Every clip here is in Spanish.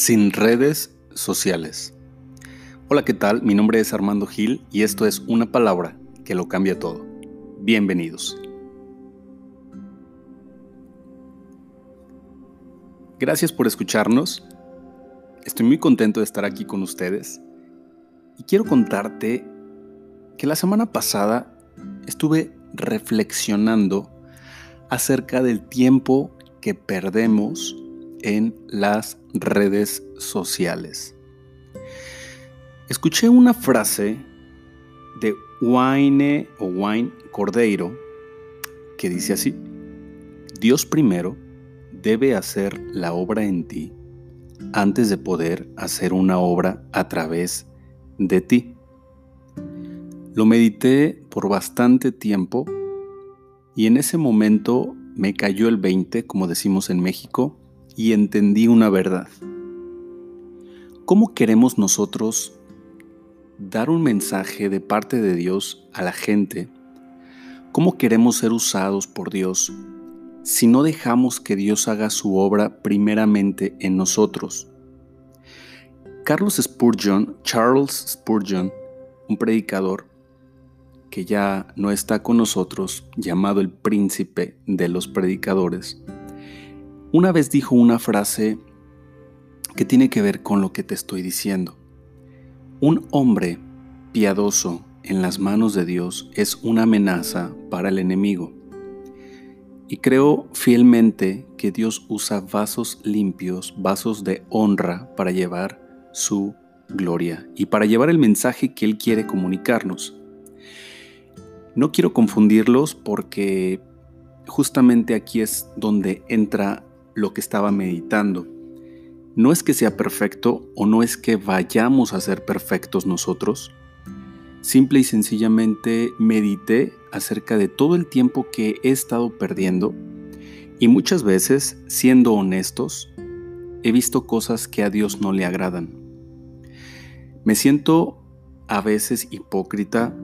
Sin redes sociales. Hola, ¿qué tal? Mi nombre es Armando Gil y esto es una palabra que lo cambia todo. Bienvenidos. Gracias por escucharnos. Estoy muy contento de estar aquí con ustedes y quiero contarte que la semana pasada estuve reflexionando acerca del tiempo que perdemos en las redes sociales. Escuché una frase de Wayne o Wayne Cordeiro que dice así, Dios primero debe hacer la obra en ti antes de poder hacer una obra a través de ti. Lo medité por bastante tiempo y en ese momento me cayó el 20, como decimos en México, y entendí una verdad. ¿Cómo queremos nosotros dar un mensaje de parte de Dios a la gente? ¿Cómo queremos ser usados por Dios si no dejamos que Dios haga su obra primeramente en nosotros? Carlos Spurgeon, Charles Spurgeon, un predicador que ya no está con nosotros, llamado el príncipe de los predicadores, una vez dijo una frase que tiene que ver con lo que te estoy diciendo. Un hombre piadoso en las manos de Dios es una amenaza para el enemigo. Y creo fielmente que Dios usa vasos limpios, vasos de honra para llevar su gloria y para llevar el mensaje que Él quiere comunicarnos. No quiero confundirlos porque justamente aquí es donde entra lo que estaba meditando. No es que sea perfecto o no es que vayamos a ser perfectos nosotros. Simple y sencillamente medité acerca de todo el tiempo que he estado perdiendo y muchas veces, siendo honestos, he visto cosas que a Dios no le agradan. Me siento a veces hipócrita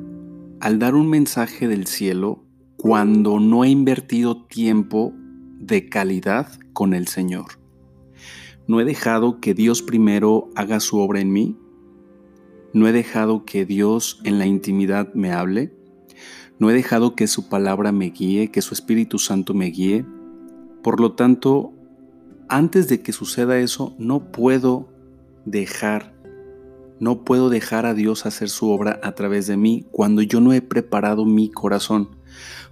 al dar un mensaje del cielo cuando no he invertido tiempo de calidad con el Señor. No he dejado que Dios primero haga su obra en mí. No he dejado que Dios en la intimidad me hable. No he dejado que su palabra me guíe, que su Espíritu Santo me guíe. Por lo tanto, antes de que suceda eso, no puedo dejar, no puedo dejar a Dios hacer su obra a través de mí cuando yo no he preparado mi corazón,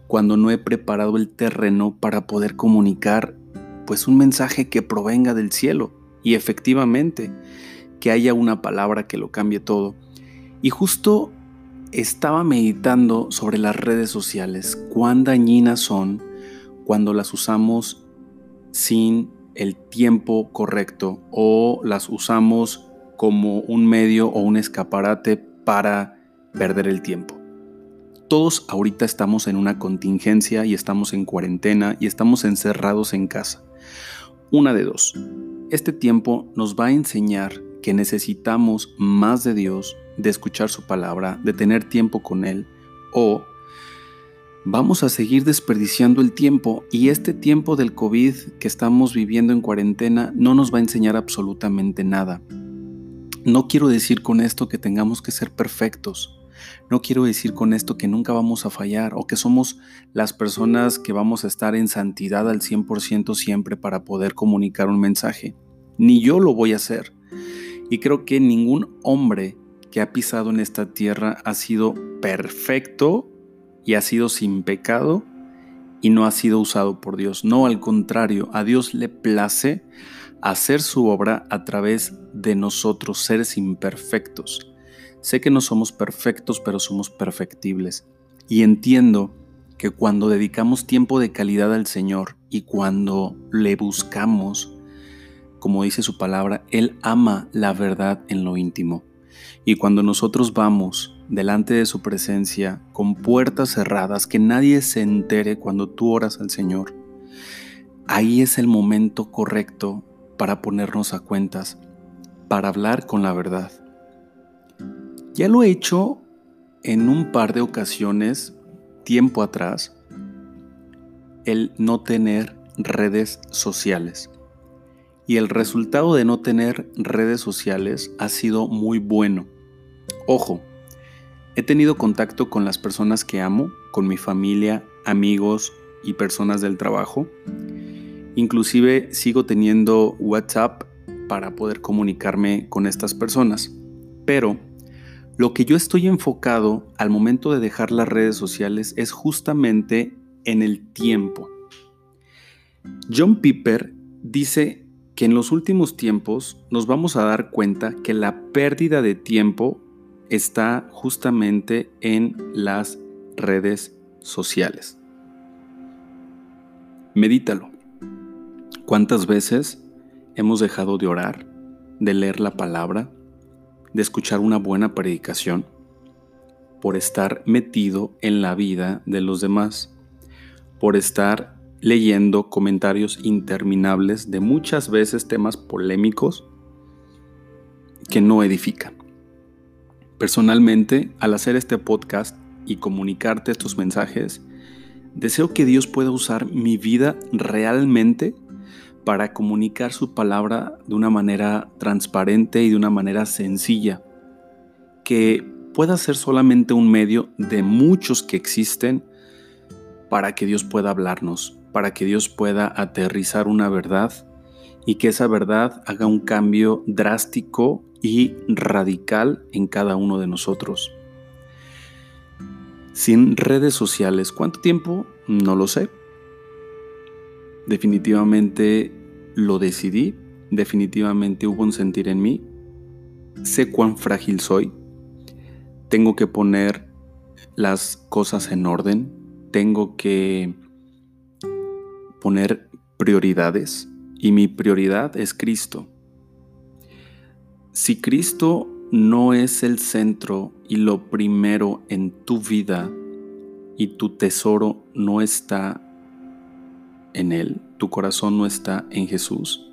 cuando no he preparado el terreno para poder comunicar pues un mensaje que provenga del cielo y efectivamente que haya una palabra que lo cambie todo. Y justo estaba meditando sobre las redes sociales, cuán dañinas son cuando las usamos sin el tiempo correcto o las usamos como un medio o un escaparate para perder el tiempo. Todos ahorita estamos en una contingencia y estamos en cuarentena y estamos encerrados en casa. Una de dos. Este tiempo nos va a enseñar que necesitamos más de Dios, de escuchar su palabra, de tener tiempo con Él, o vamos a seguir desperdiciando el tiempo y este tiempo del COVID que estamos viviendo en cuarentena no nos va a enseñar absolutamente nada. No quiero decir con esto que tengamos que ser perfectos, no quiero decir con esto que nunca vamos a fallar o que somos las personas que vamos a estar en santidad al 100% siempre para poder comunicar un mensaje. Ni yo lo voy a hacer. Y creo que ningún hombre que ha pisado en esta tierra ha sido perfecto y ha sido sin pecado y no ha sido usado por Dios. No, al contrario, a Dios le place hacer su obra a través de nosotros, seres imperfectos. Sé que no somos perfectos, pero somos perfectibles. Y entiendo que cuando dedicamos tiempo de calidad al Señor y cuando le buscamos, como dice su palabra, Él ama la verdad en lo íntimo. Y cuando nosotros vamos delante de su presencia con puertas cerradas, que nadie se entere cuando tú oras al Señor, ahí es el momento correcto para ponernos a cuentas, para hablar con la verdad. Ya lo he hecho en un par de ocasiones, tiempo atrás, el no tener redes sociales. y el resultado de no tener redes sociales ha sido muy bueno. Ojo, he tenido contacto con las personas que amo, con mi familia, amigos y personas del trabajo. Inclusive sigo teniendo WhatsApp para poder comunicarme con estas personas. Pero lo que yo estoy enfocado al momento de dejar las redes sociales es justamente en el tiempo. John Piper dice que en los últimos tiempos nos vamos a dar cuenta que la pérdida de tiempo está justamente en las redes sociales. Medítalo. ¿Cuántas veces hemos dejado de orar, de leer la palabra, de escuchar una buena predicación, por estar metido en la vida de los demás, por estar leyendo comentarios interminables de muchas veces temas polémicos que no edifican. Personalmente, al hacer este podcast y comunicarte estos mensajes, deseo que Dios pueda usar mi vida realmente para comunicar su palabra de una manera transparente y de una manera sencilla, que pueda ser solamente un medio de muchos que existen para que Dios pueda hablarnos, para que Dios pueda aterrizar una verdad y que esa verdad haga un cambio drástico y radical en cada uno de nosotros. Sin redes sociales, ¿cuánto tiempo? No lo sé. Definitivamente lo decidí, definitivamente hubo un sentir en mí. Sé cuán frágil soy. Tengo que poner las cosas en orden. Tengo que poner prioridades y mi prioridad es Cristo. Si Cristo no es el centro y lo primero en tu vida y tu tesoro no está en Él, tu corazón no está en Jesús,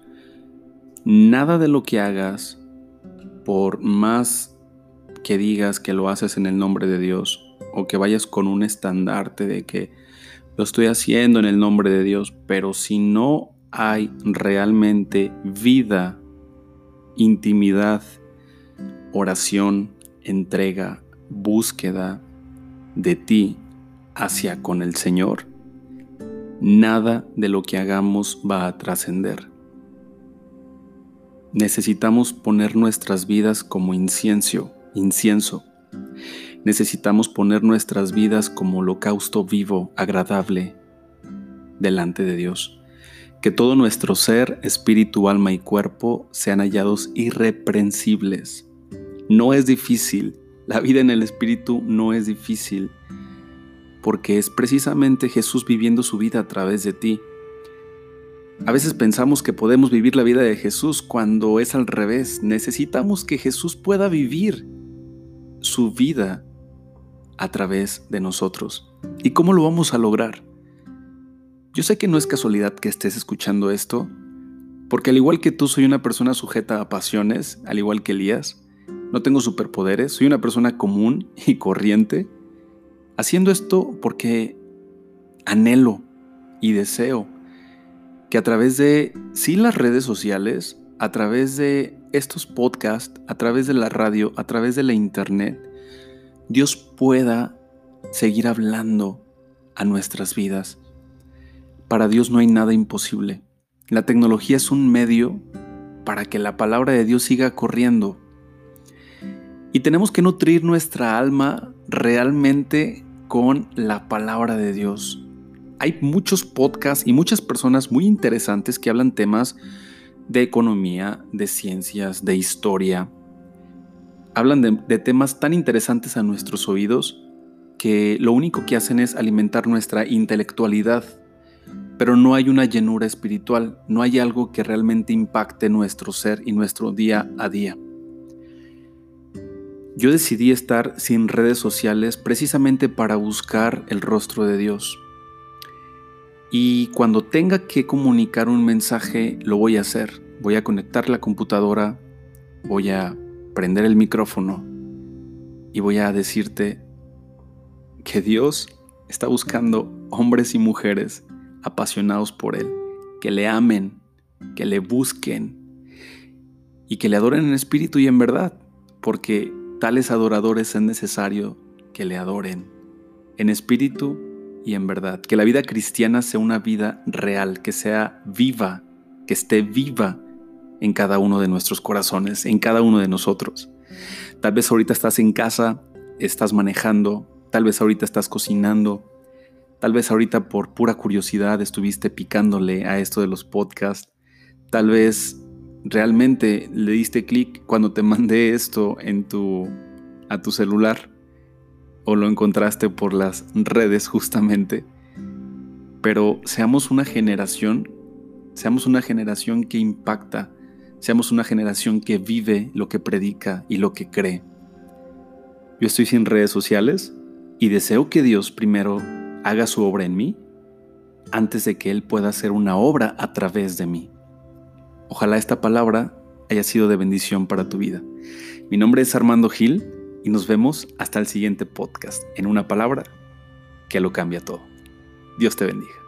nada de lo que hagas, por más que digas que lo haces en el nombre de Dios o que vayas con un estandarte de que lo estoy haciendo en el nombre de Dios, pero si no hay realmente vida, intimidad, oración, entrega, búsqueda de ti hacia con el Señor, nada de lo que hagamos va a trascender. Necesitamos poner nuestras vidas como incienso, incienso necesitamos poner nuestras vidas como holocausto vivo, agradable, delante de Dios. Que todo nuestro ser, espíritu, alma y cuerpo sean hallados irreprensibles. No es difícil, la vida en el espíritu no es difícil, porque es precisamente Jesús viviendo su vida a través de ti. A veces pensamos que podemos vivir la vida de Jesús cuando es al revés. Necesitamos que Jesús pueda vivir su vida a través de nosotros. ¿Y cómo lo vamos a lograr? Yo sé que no es casualidad que estés escuchando esto, porque al igual que tú soy una persona sujeta a pasiones, al igual que Elías, no tengo superpoderes, soy una persona común y corriente, haciendo esto porque anhelo y deseo que a través de, sí, las redes sociales, a través de estos podcasts, a través de la radio, a través de la internet, Dios pueda seguir hablando a nuestras vidas. Para Dios no hay nada imposible. La tecnología es un medio para que la palabra de Dios siga corriendo. Y tenemos que nutrir nuestra alma realmente con la palabra de Dios. Hay muchos podcasts y muchas personas muy interesantes que hablan temas de economía, de ciencias, de historia, hablan de, temas tan interesantes a nuestros oídos que lo único que hacen es alimentar nuestra intelectualidad, pero no hay una llenura espiritual, no hay algo que realmente impacte nuestro ser y nuestro día a día. Yo decidí estar sin redes sociales precisamente para buscar el rostro de Dios. Y cuando tenga que comunicar un mensaje, lo voy a hacer. Voy a conectar la computadora, voy a prender el micrófono y voy a decirte que Dios está buscando hombres y mujeres apasionados por Él, que le amen que le busquen y que le adoren en espíritu y en verdad, porque tales adoradores es necesario que le adoren en espíritu y en verdad. Que la vida cristiana sea una vida real, que sea viva, que esté viva en cada uno de nuestros corazones, en cada uno de nosotros. Tal vez ahorita estás en casa, estás manejando, tal vez ahorita estás cocinando, tal vez ahorita por pura curiosidad estuviste picándole a esto de los podcasts, tal vez realmente le diste clic cuando te mandé esto en tu a tu celular o lo encontraste por las redes justamente. Pero seamos una generación, seamos una generación que impacta, seamos una generación que vive lo que predica y lo que cree. Yo estoy sin redes sociales y deseo que Dios primero haga su obra en mí antes de que Él pueda hacer una obra a través de mí. Ojalá esta palabra haya sido de bendición para tu vida. Mi nombre es Armando Gil y nos vemos hasta el siguiente podcast en una palabra que lo cambia todo. Dios te bendiga.